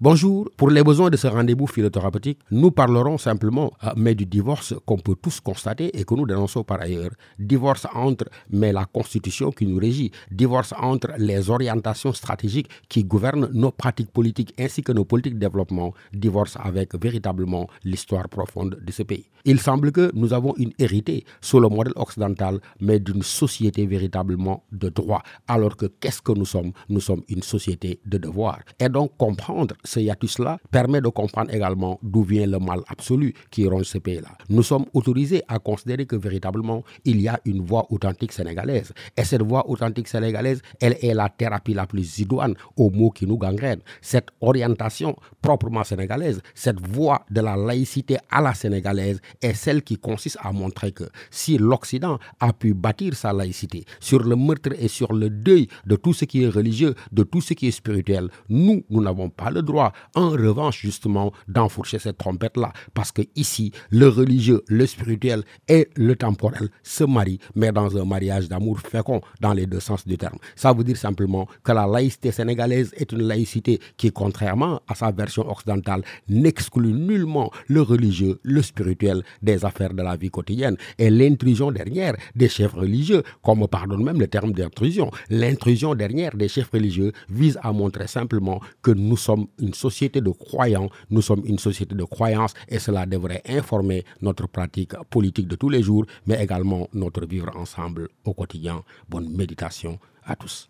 Bonjour, pour les besoins de ce rendez-vous philothérapeutique, nous parlerons simplement, euh, mais du divorce qu'on peut tous constater et que nous dénonçons par ailleurs. Divorce entre, mais la constitution qui nous régit, divorce entre les orientations stratégiques qui gouvernent nos pratiques politiques ainsi que nos politiques de développement, divorce avec véritablement l'histoire profonde de ce pays. Il semble que nous avons une hérité sur le modèle occidental, mais d'une société véritablement de droit, alors que qu'est-ce que nous sommes? Nous sommes une société de devoir. Et donc comprendre ce hiatus-là permet de comprendre également d'où vient le mal absolu qui ronge ce pays-là. Nous sommes autorisés à considérer que véritablement, il y a une voie authentique sénégalaise. Et cette voie authentique sénégalaise, elle est la thérapie la plus idoine aux mots qui nous gangrènent. Cette orientation proprement sénégalaise, cette voie de la laïcité à la sénégalaise est celle qui consiste à montrer que si l'Occident a pu bâtir sa laïcité sur le meurtre et sur le deuil de tout ce qui est religieux, de tout ce qui est spirituel, nous, nous n'avons pas le droit en revanche, justement, d'enfourcher cette trompette-là. Parce que ici, le religieux, le spirituel et le temporel se marient, mais dans un mariage d'amour fécond, dans les deux sens du terme. Ça veut dire simplement que la laïcité sénégalaise est une laïcité qui, contrairement à sa version occidentale, n'exclut nullement le religieux, le spirituel des affaires de la vie quotidienne et l'intrusion dernière des chefs religieux, comme pardonne même le terme d'intrusion. L'intrusion dernière des chefs religieux vise à montrer simplement que nous sommes une société de croyants, nous sommes une société de croyance et cela devrait informer notre pratique politique de tous les jours, mais également notre vivre ensemble au quotidien. Bonne méditation à tous.